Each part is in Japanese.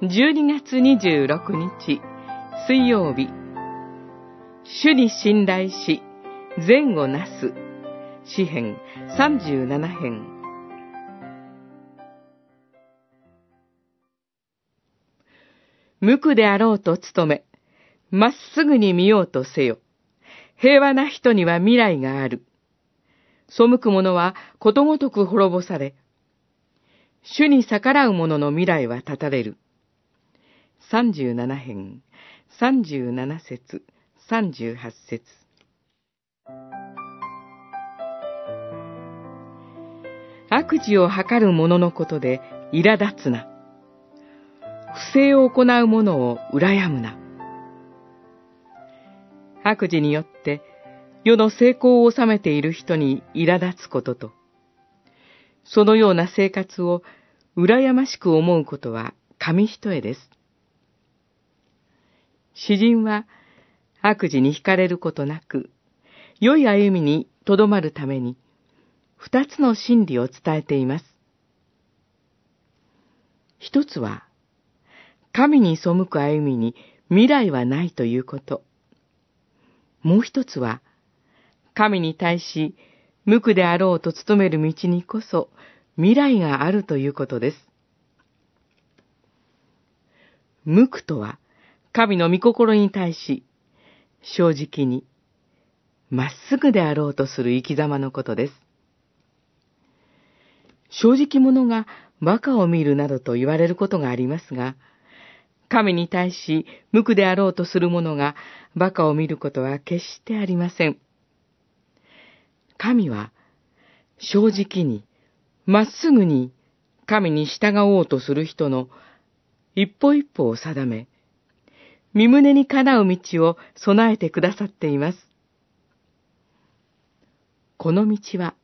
12月26日水曜日主に信頼し善をなす詩編37編無垢であろうと努め、まっすぐに見ようとせよ。平和な人には未来がある。背く者はことごとく滅ぼされ、主に逆らう者の未来は立たれる。37編、37節、38節。悪事を図る者のことで苛立つな。不正を行う者を羨むな。悪事によって世の成功を収めている人に苛立つことと、そのような生活を羨ましく思うことは紙一重です。詩人は悪事に惹かれることなく、良い歩みにとどまるために、二つの真理を伝えています。一つは、神に背く歩みに未来はないということ。もう一つは、神に対し、無垢であろうと努める道にこそ未来があるということです。無垢とは、神の御心に対し、正直に、まっすぐであろうとする生き様のことです。正直者が馬鹿を見るなどと言われることがありますが、神に対し無垢であろうとする者が馬鹿を見ることは決してありません。神は正直に、まっすぐに神に従おうとする人の一歩一歩を定め、身胸にかなう道を備えてくださっています。この道は、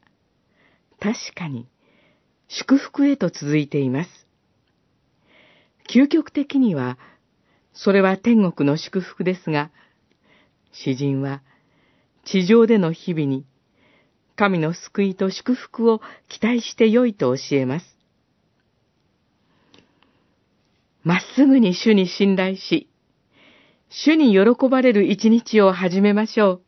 確かに、祝福へと続いています。究極的には、それは天国の祝福ですが、詩人は、地上での日々に、神の救いと祝福を期待してよいと教えます。まっすぐに主に信頼し、主に喜ばれる一日を始めましょう。